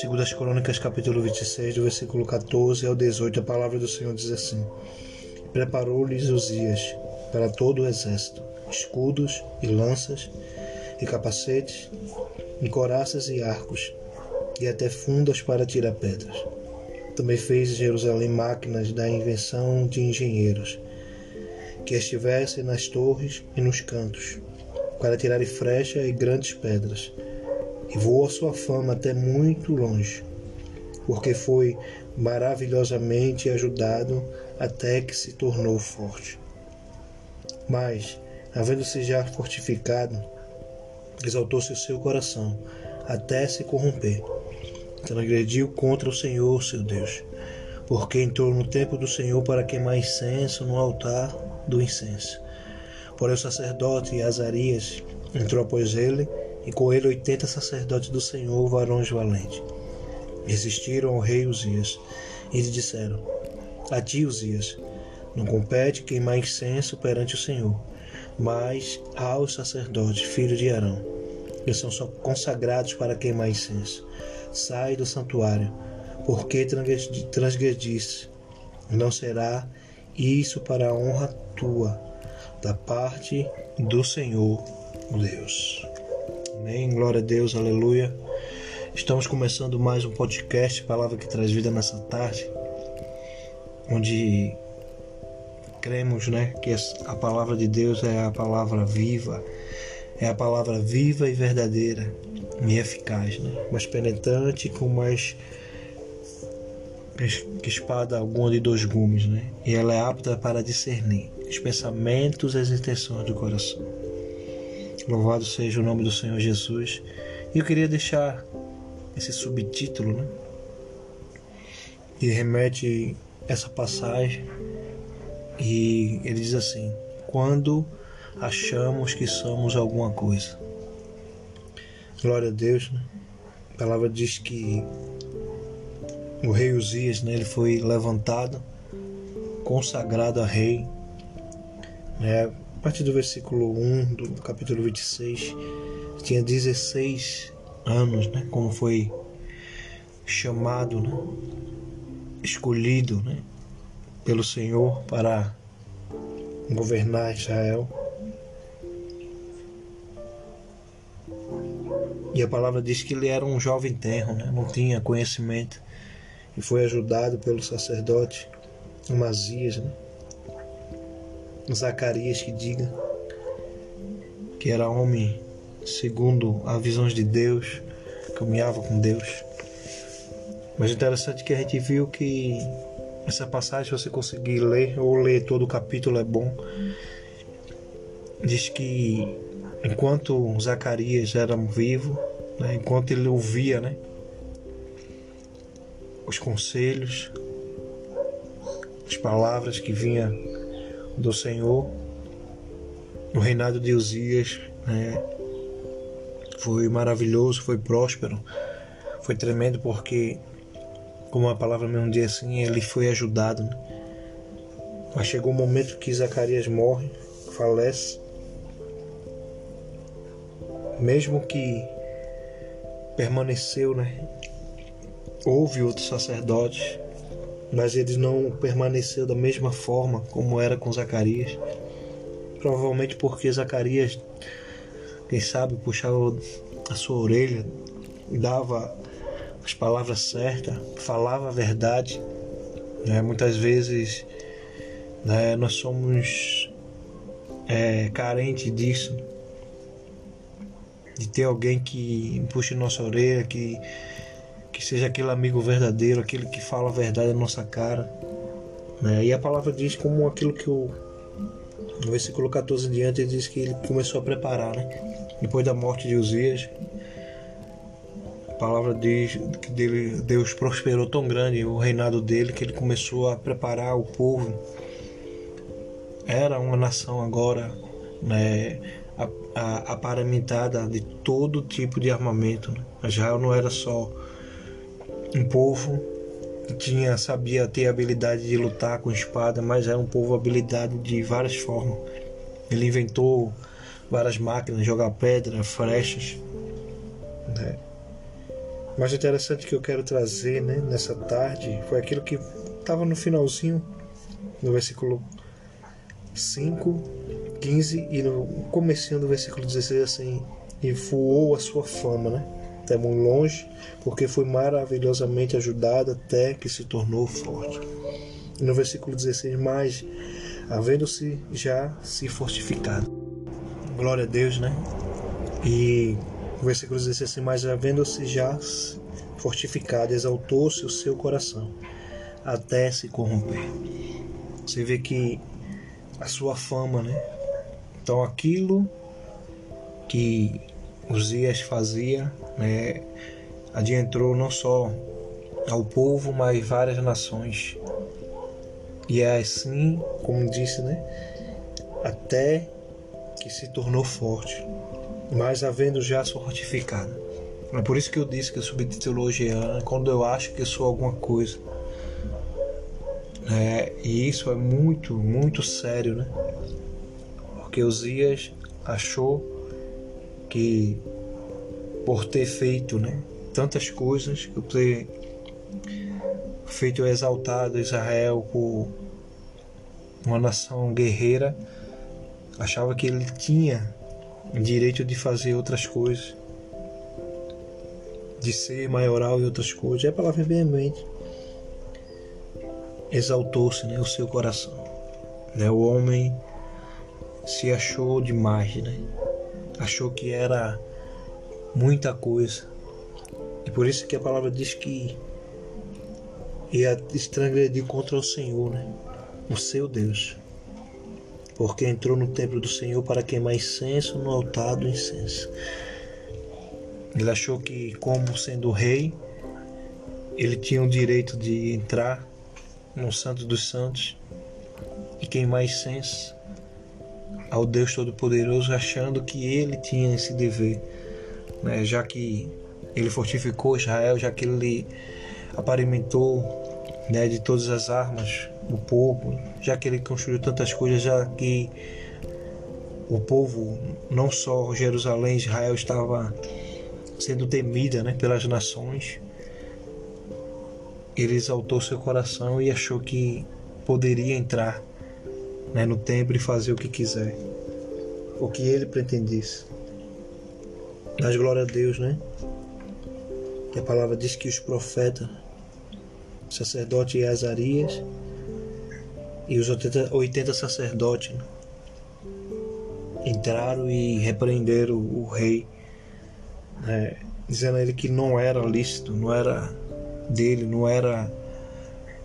Segundo as Crônicas, capítulo 26, do versículo 14 ao 18, a palavra do Senhor diz assim: Preparou-lhes Uzias para todo o exército, escudos e lanças, e capacetes, e coraças e arcos, e até fundas para tirar pedras. Também fez em Jerusalém máquinas da invenção de engenheiros, que estivessem nas torres e nos cantos, para tirarem frecha e grandes pedras. E voou sua fama até muito longe, porque foi maravilhosamente ajudado até que se tornou forte. Mas, havendo-se já fortificado, exaltou-se o seu coração, até se corromper. Transgrediu contra o Senhor, seu Deus, porque entrou no templo do Senhor para queimar incenso no altar do incenso. Porém, o sacerdote Azarias entrou após ele, e com ele oitenta sacerdotes do Senhor, varões valentes. Resistiram ao rei Uzias, e lhe disseram: A ti, Uzias, não compete queimar incenso perante o Senhor, mas aos sacerdotes, filhos de Arão, que são só consagrados para queimar incenso. Sai do santuário, porque transgrediste. Não será isso para a honra tua, da parte do Senhor Deus. Amém. Glória a Deus, aleluia. Estamos começando mais um podcast, Palavra que traz vida nessa tarde, onde cremos né, que a palavra de Deus é a palavra viva, é a palavra viva e verdadeira e eficaz, né? mais penetrante com mais que espada alguma de dois gumes, né? E ela é apta para discernir os pensamentos e as intenções do coração. Louvado seja o nome do Senhor Jesus. E eu queria deixar esse subtítulo, né? Que remete essa passagem e ele diz assim: quando achamos que somos alguma coisa. Glória a Deus, né? A palavra diz que o rei Uzias, né, ele foi levantado, consagrado a rei. Né? A partir do versículo 1 do capítulo 26, tinha 16 anos, né, como foi chamado, né, escolhido, né, pelo Senhor para governar Israel. E a palavra diz que ele era um jovem tenro, né? não tinha conhecimento, e foi ajudado pelo sacerdote Amazias, né? Zacarias que diga que era homem segundo as visões de Deus, caminhava com Deus. Mas interessante é que a gente viu que essa passagem, se você conseguir ler ou ler todo o capítulo, é bom. Diz que enquanto Zacarias era vivo, né, enquanto ele ouvia né, os conselhos, as palavras que vinha do Senhor, o reinado de Uzias né, foi maravilhoso, foi próspero, foi tremendo porque como a palavra mesmo diz assim, ele foi ajudado. Né? Mas chegou o um momento que Zacarias morre, falece. Mesmo que permaneceu, né? Houve outros sacerdotes, mas ele não permaneceu da mesma forma como era com Zacarias. Provavelmente porque Zacarias, quem sabe, puxava a sua orelha, dava as palavras certas, falava a verdade. Né? Muitas vezes né, nós somos é, carentes disso, de ter alguém que puxe nossa orelha, que, que seja aquele amigo verdadeiro, aquele que fala a verdade na nossa cara. Né? E a palavra diz como aquilo que o no versículo 14 em diante diz que ele começou a preparar, né? Depois da morte de Uzias, a palavra diz que dele, Deus prosperou tão grande o reinado dele que ele começou a preparar o povo. Era uma nação agora né, aparamentada de todo tipo de armamento. Né? Israel não era só um povo que tinha, sabia ter habilidade de lutar com espada, mas era um povo habilidade de várias formas. Ele inventou várias máquinas, jogar pedra, flechas. Né? Mas o interessante que eu quero trazer né, nessa tarde foi aquilo que estava no finalzinho do versículo 5, 15 e no comecinho do versículo 16 assim, e voou a sua fama, né? Até muito longe, porque foi maravilhosamente ajudado até que se tornou forte. No versículo 16, mais havendo-se já se fortificado. Glória a Deus, né? E o versículo 16 assim, mas havendo-se já fortificado, exaltou-se o seu coração até se corromper. Você vê que a sua fama, né? Então aquilo que Uzias fazia, né, adentrou não só ao povo, mas várias nações. E é assim, como disse, né, até que se tornou forte, mas havendo já fortificada. É por isso que eu disse que eu sou teologiano, quando eu acho que eu sou alguma coisa. É, e isso é muito, muito sério, né? Porque Uzias achou que por ter feito né, tantas coisas, por ter feito exaltado Israel por uma nação guerreira, achava que ele tinha direito de fazer outras coisas, de ser maioral e outras coisas. É a palavra veemente. Exaltou-se né, o seu coração. Né, o homem se achou demais, né? Achou que era muita coisa. E por isso que a palavra diz que ia estrangredir contra o Senhor, né? o seu Deus. Porque entrou no templo do Senhor para queimar incenso no altar do incenso. Ele achou que, como sendo rei, ele tinha o direito de entrar no Santo dos Santos e queimar incenso ao Deus Todo-Poderoso, achando que ele tinha esse dever, né? já que ele fortificou Israel, já que ele aparamentou né, de todas as armas do povo, já que ele construiu tantas coisas, já que o povo, não só Jerusalém, Israel estava sendo temida né, pelas nações, ele exaltou seu coração e achou que poderia entrar né, no templo e fazer o que quiser, o que ele pretendisse. Mas glória a Deus, né? Que a palavra diz que os profetas, o sacerdote Azarias e os 80, 80 sacerdotes né, entraram e repreenderam o rei, né, dizendo a ele que não era lícito, não era dele, não era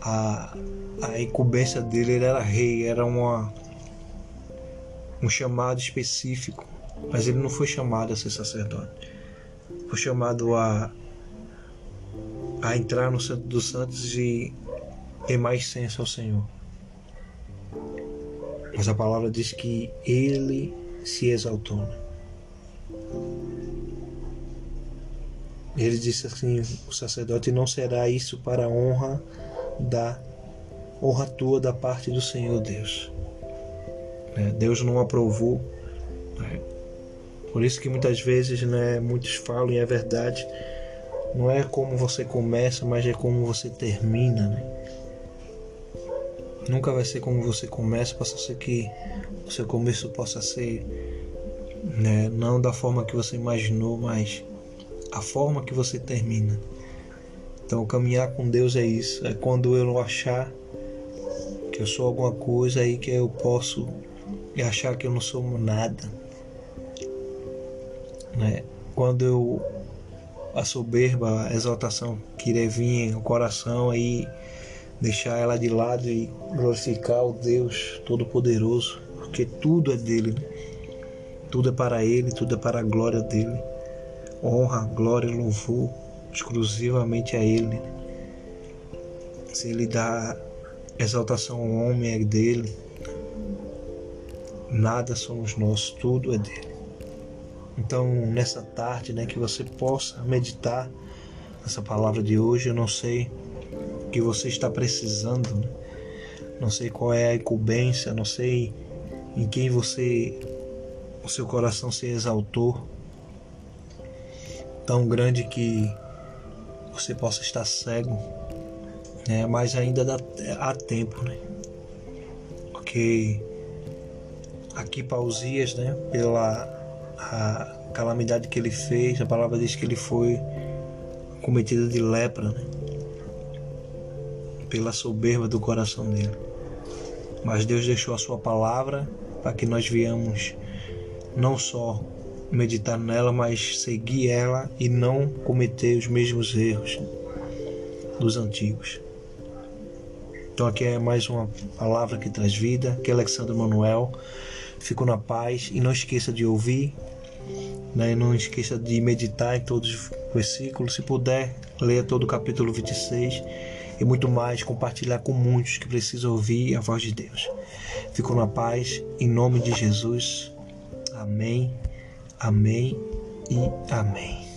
a, a incumbência dele ele era rei, era uma, um chamado específico, mas ele não foi chamado a ser sacerdote. Foi chamado a, a entrar no Santo dos Santos e ter mais senso ao Senhor. Mas a palavra diz que ele se exaltou. Né? Ele disse assim: o sacerdote não será isso para honra da honra tua da parte do Senhor Deus. É, Deus não aprovou. Né? Por isso que muitas vezes né, muitos falam, e é verdade, não é como você começa, mas é como você termina. Né? Nunca vai ser como você começa, possa ser que o seu começo possa ser né, não da forma que você imaginou, mas a forma que você termina. Então, caminhar com Deus é isso. É quando eu não achar que eu sou alguma coisa aí que eu posso achar que eu não sou nada. Né? Quando eu a soberba, a exaltação querer vir no coração aí deixar ela de lado e glorificar o Deus Todo-Poderoso, porque tudo é dele, né? tudo é para Ele, tudo é para a glória dele, honra, glória louvor exclusivamente a Ele. Se Ele dá exaltação ao homem, é dele. Nada somos nós, tudo é dele. Então, nessa tarde, né, que você possa meditar nessa palavra de hoje. Eu não sei o que você está precisando, né? não sei qual é a incumbência, não sei em quem você o seu coração se exaltou, tão grande que você possa estar cego, né? mas ainda dá, há tempo, né? Porque aqui Pausias, né, pela calamidade que ele fez, a palavra diz que ele foi cometido de lepra, né? Pela soberba do coração dele. Mas Deus deixou a sua palavra para que nós viemos não só meditar nela, mas seguir ela e não cometer os mesmos erros dos antigos. Então aqui é mais uma palavra que traz vida, que é Alexandre Manuel. Fico na paz e não esqueça de ouvir, né? não esqueça de meditar em todos os versículos. Se puder, leia todo o capítulo 26 e muito mais, compartilhar com muitos que precisam ouvir a voz de Deus. Fico na paz, em nome de Jesus. Amém. Amém e amém.